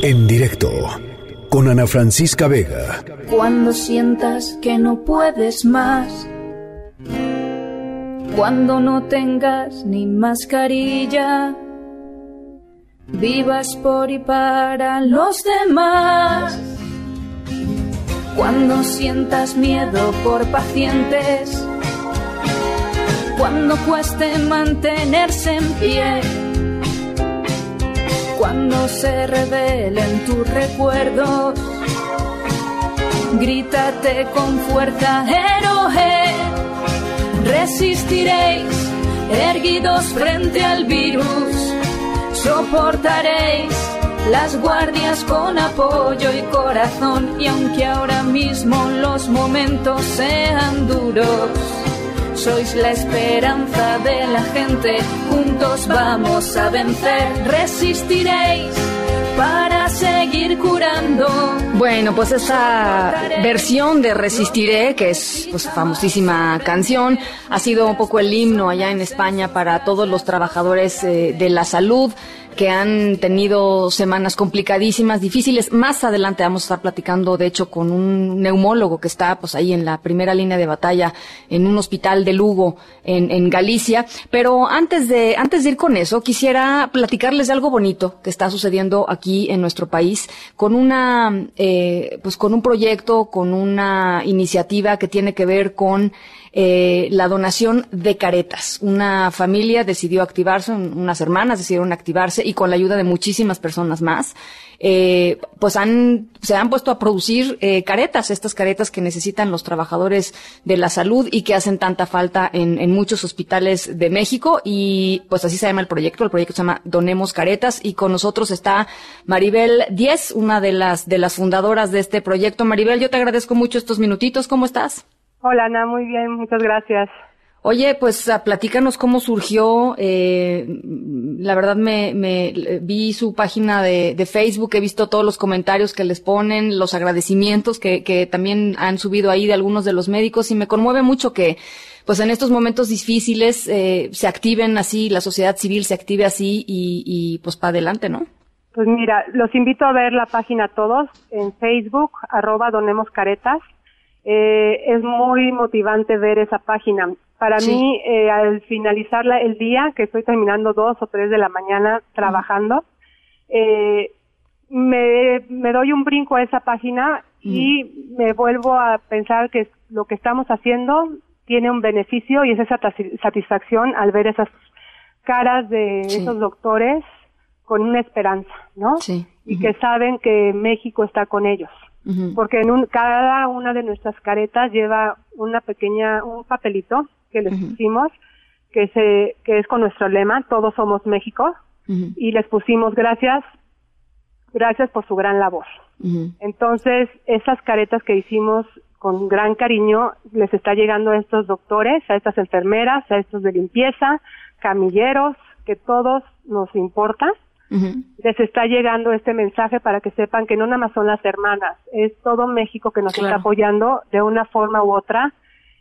En directo con Ana Francisca Vega. Cuando sientas que no puedes más. Cuando no tengas ni mascarilla. Vivas por y para los demás. Cuando sientas miedo por pacientes. Cuando cueste mantenerse en pie cuando se revelen tus recuerdos. Grítate con fuerza, héroe. Resistiréis, erguidos frente al virus. Soportaréis las guardias con apoyo y corazón. Y aunque ahora mismo los momentos sean duros sois la esperanza de la gente, juntos vamos a vencer, resistiréis para seguir curando. Bueno, pues esa versión de Resistiré, que es pues famosísima canción, ha sido un poco el himno allá en España para todos los trabajadores eh, de la salud que han tenido semanas complicadísimas, difíciles. Más adelante vamos a estar platicando, de hecho, con un neumólogo que está pues ahí en la primera línea de batalla en un hospital de Lugo, en, en Galicia. Pero antes de, antes de ir con eso, quisiera platicarles de algo bonito que está sucediendo aquí en nuestro país con una, eh, pues con un proyecto, con una iniciativa que tiene que ver con eh, la donación de caretas. Una familia decidió activarse, unas hermanas decidieron activarse y con la ayuda de muchísimas personas más, eh, pues han, se han puesto a producir eh, caretas, estas caretas que necesitan los trabajadores de la salud y que hacen tanta falta en, en muchos hospitales de México y pues así se llama el proyecto, el proyecto se llama Donemos Caretas y con nosotros está Maribel Diez, una de las, de las fundadoras de este proyecto. Maribel, yo te agradezco mucho estos minutitos, ¿cómo estás? Hola Ana, muy bien, muchas gracias. Oye, pues ah, platícanos cómo surgió. Eh, la verdad me, me, vi su página de, de, Facebook, he visto todos los comentarios que les ponen, los agradecimientos que, que también han subido ahí de algunos de los médicos y me conmueve mucho que, pues en estos momentos difíciles eh, se activen así, la sociedad civil se active así y, y pues para adelante, ¿no? Pues mira, los invito a ver la página todos en Facebook, arroba Donemos Caretas eh, es muy motivante ver esa página. Para mí, eh, al finalizar el día, que estoy terminando dos o tres de la mañana trabajando, eh, me, me, doy un brinco a esa página y me vuelvo a pensar que lo que estamos haciendo tiene un beneficio y es esa satisfacción al ver esas caras de esos doctores con una esperanza, ¿no? Sí. Y que saben que México está con ellos porque en un, cada una de nuestras caretas lleva una pequeña, un papelito que les pusimos, que, se, que es con nuestro lema, todos somos México, y les pusimos gracias, gracias por su gran labor. Entonces, esas caretas que hicimos con gran cariño les está llegando a estos doctores, a estas enfermeras, a estos de limpieza, camilleros, que todos nos importa les está llegando este mensaje para que sepan que no nada más son las hermanas, es todo México que nos está apoyando de una forma u otra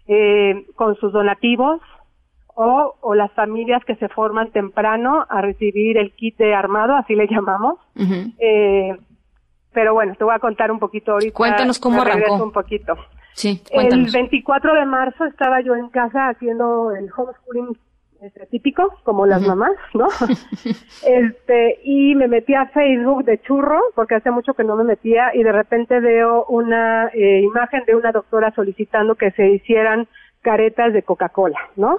eh, con sus donativos o, o, las familias que se forman temprano a recibir el kit de armado, así le llamamos. eh, pero bueno, te voy a contar un poquito ahorita. Cuéntanos cómo arrancó. un poquito. Sí, cuéntanos. El 24 de marzo estaba yo en casa haciendo el homeschooling este, típico, como las mamás, ¿no? este, y me metí a Facebook de churro, porque hace mucho que no me metía, y de repente veo una eh, imagen de una doctora solicitando que se hicieran caretas de Coca-Cola, ¿no?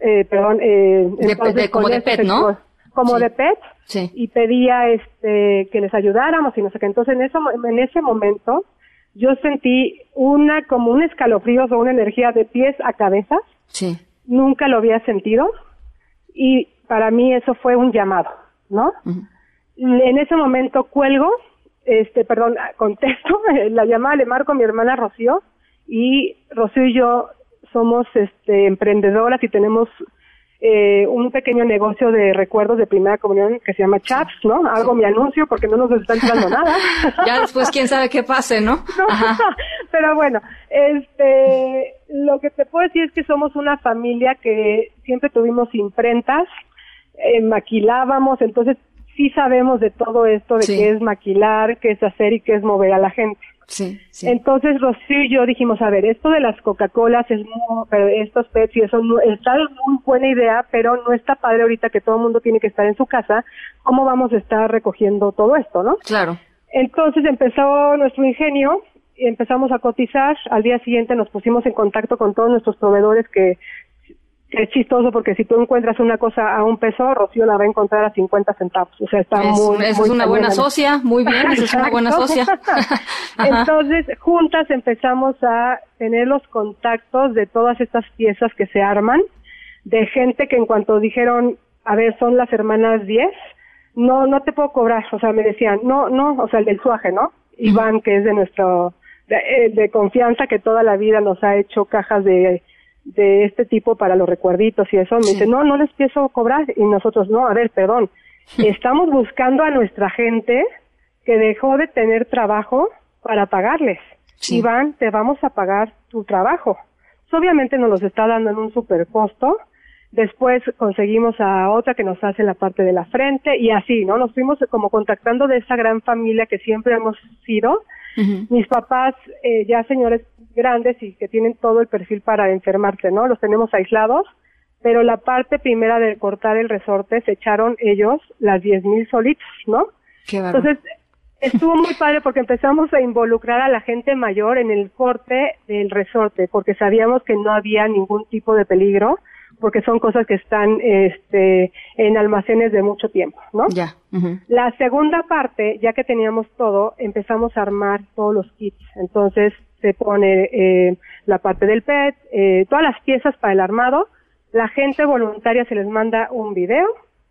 eh, perdón, eh, de, como de PET, ¿no? Como de PET, sí. y pedía este que les ayudáramos y no sé qué. Entonces, en, eso, en ese momento, yo sentí una, como un escalofrío o una energía de pies a cabeza. Sí nunca lo había sentido y para mí eso fue un llamado, ¿no? En ese momento cuelgo, este, perdón, contesto la llamada, le marco a mi hermana Rocío y Rocío y yo somos este, emprendedoras y tenemos eh, un pequeño negocio de recuerdos de primera comunión que se llama Chaps, ¿no? Algo mi anuncio porque no nos está entrando nada. ya después quién sabe qué pase, ¿no? Pero bueno, este, lo que te puedo decir es que somos una familia que siempre tuvimos imprentas, eh, maquilábamos, entonces sí sabemos de todo esto, de qué es maquilar, qué es hacer y qué es mover a la gente. Sí, sí. Entonces Rocío y yo dijimos, a ver, esto de las Coca-Colas, es muy, estos pets y eso no, está muy buena idea, pero no está padre ahorita que todo el mundo tiene que estar en su casa. ¿Cómo vamos a estar recogiendo todo esto, no? Claro. Entonces empezó nuestro ingenio, empezamos a cotizar, al día siguiente nos pusimos en contacto con todos nuestros proveedores que es chistoso porque si tú encuentras una cosa a un peso, Rocío la va a encontrar a 50 centavos. O sea, está muy. Esa es una buena socia, muy bien, esa es una buena socia. Entonces, juntas empezamos a tener los contactos de todas estas piezas que se arman, de gente que en cuanto dijeron, a ver, son las hermanas 10, no, no te puedo cobrar. O sea, me decían, no, no, o sea, el del suaje, ¿no? Iván, que es de nuestro, de, eh, de confianza, que toda la vida nos ha hecho cajas de de este tipo para los recuerditos y eso, me dice, no, no les pienso cobrar. Y nosotros, no, a ver, perdón, estamos buscando a nuestra gente que dejó de tener trabajo para pagarles. Iván, te vamos a pagar tu trabajo. Pues, obviamente nos los está dando en un super costo. Después conseguimos a otra que nos hace la parte de la frente y así, ¿no? Nos fuimos como contactando de esa gran familia que siempre hemos sido. Mis papás, eh, ya señores grandes y que tienen todo el perfil para enfermarse, ¿no? Los tenemos aislados, pero la parte primera de cortar el resorte se echaron ellos las diez mil solitos, ¿no? Entonces, estuvo muy padre porque empezamos a involucrar a la gente mayor en el corte del resorte, porque sabíamos que no había ningún tipo de peligro, porque son cosas que están este, en almacenes de mucho tiempo, ¿no? Ya. La segunda parte, ya que teníamos todo, empezamos a armar todos los kits. Entonces, se pone eh, la parte del PET, eh, todas las piezas para el armado. La gente voluntaria se les manda un video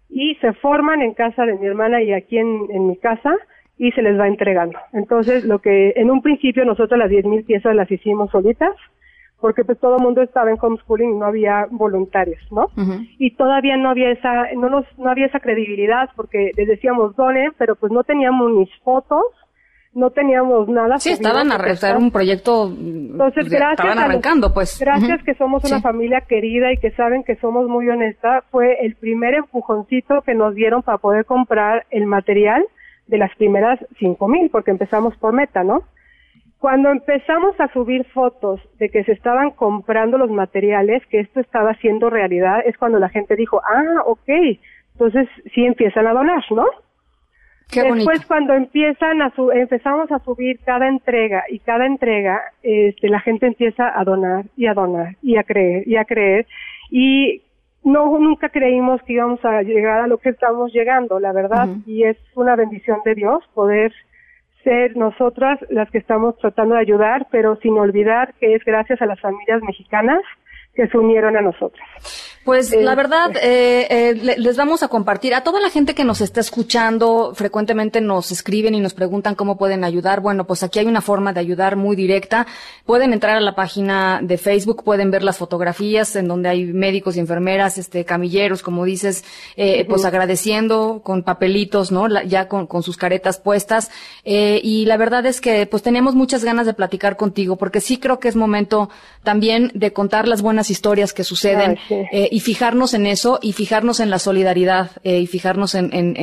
y se forman en casa de mi hermana y aquí en, en mi casa y se les va entregando. Entonces, lo que en un principio nosotros las 10.000 piezas las hicimos solitas, porque pues todo el mundo estaba en homeschooling y no había voluntarios, ¿no? Y todavía no había esa, no nos, no había esa credibilidad porque les decíamos donen, pero pues no teníamos ni fotos, no teníamos nada. Sí, estaban a realizar un proyecto. Entonces, gracias. Estaban arrancando, pues. Gracias que somos una familia querida y que saben que somos muy honesta. Fue el primer empujoncito que nos dieron para poder comprar el material de las primeras cinco mil, porque empezamos por meta, ¿no? Cuando empezamos a subir fotos de que se estaban comprando los materiales, que esto estaba siendo realidad, es cuando la gente dijo, ah, ok, entonces sí empiezan a donar, ¿no? Después cuando empiezan a su, empezamos a subir cada entrega y cada entrega, este, la gente empieza a donar y a donar y a creer y a creer. Y no nunca creímos que íbamos a llegar a lo que estamos llegando, la verdad, y es una bendición de Dios poder ser nosotras las que estamos tratando de ayudar, pero sin olvidar que es gracias a las familias mexicanas que se unieron a nosotras. Pues la verdad, eh, eh, les vamos a compartir a toda la gente que nos está escuchando, frecuentemente nos escriben y nos preguntan cómo pueden ayudar. Bueno, pues aquí hay una forma de ayudar muy directa. Pueden entrar a la página de Facebook, pueden ver las fotografías en donde hay médicos y enfermeras, este, camilleros, como dices, eh, pues agradeciendo con papelitos, ¿no? ya con, con, sus caretas puestas. Eh, y la verdad es que pues tenemos muchas ganas de platicar contigo, porque sí creo que es momento también de contar las buenas historias que suceden. Eh, y fijarnos en eso y fijarnos en la solidaridad eh, y fijarnos en, en,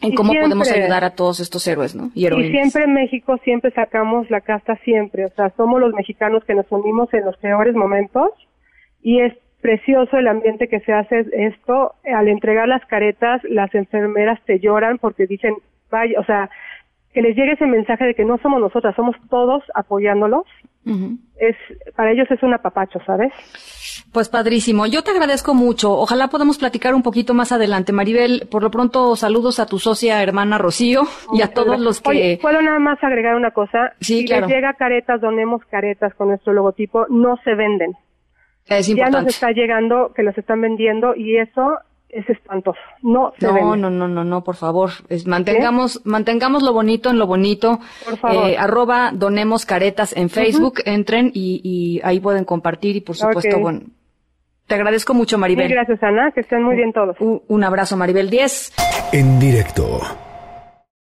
en, cómo podemos ayudar a todos estos héroes, ¿no? Y, y, siempre en México siempre sacamos la casta siempre, o sea, somos los mexicanos que nos unimos en los peores momentos y es precioso el ambiente que se hace esto. Al entregar las caretas, las enfermeras te lloran porque dicen, vaya, o sea, que les llegue ese mensaje de que no somos nosotras, somos todos apoyándolos. Es para ellos es un apapacho, ¿sabes? Pues padrísimo. Yo te agradezco mucho. Ojalá podamos platicar un poquito más adelante. Maribel, por lo pronto saludos a tu socia hermana Rocío y a todos los que... Oye, ¿puedo nada más agregar una cosa? Sí, si claro. les llega caretas, donemos caretas con nuestro logotipo, no se venden. Es ya nos está llegando que los están vendiendo y eso es espantoso. No se no, no, no, no, no, por favor. Es, mantengamos, mantengamos lo bonito en lo bonito. Por favor. Eh, arroba donemos caretas en Facebook, entren y, y, ahí pueden compartir y por supuesto, bueno. Te agradezco mucho, Maribel. Muchas gracias, Ana. Que estén muy bien todos. Un, un abrazo, Maribel 10. En directo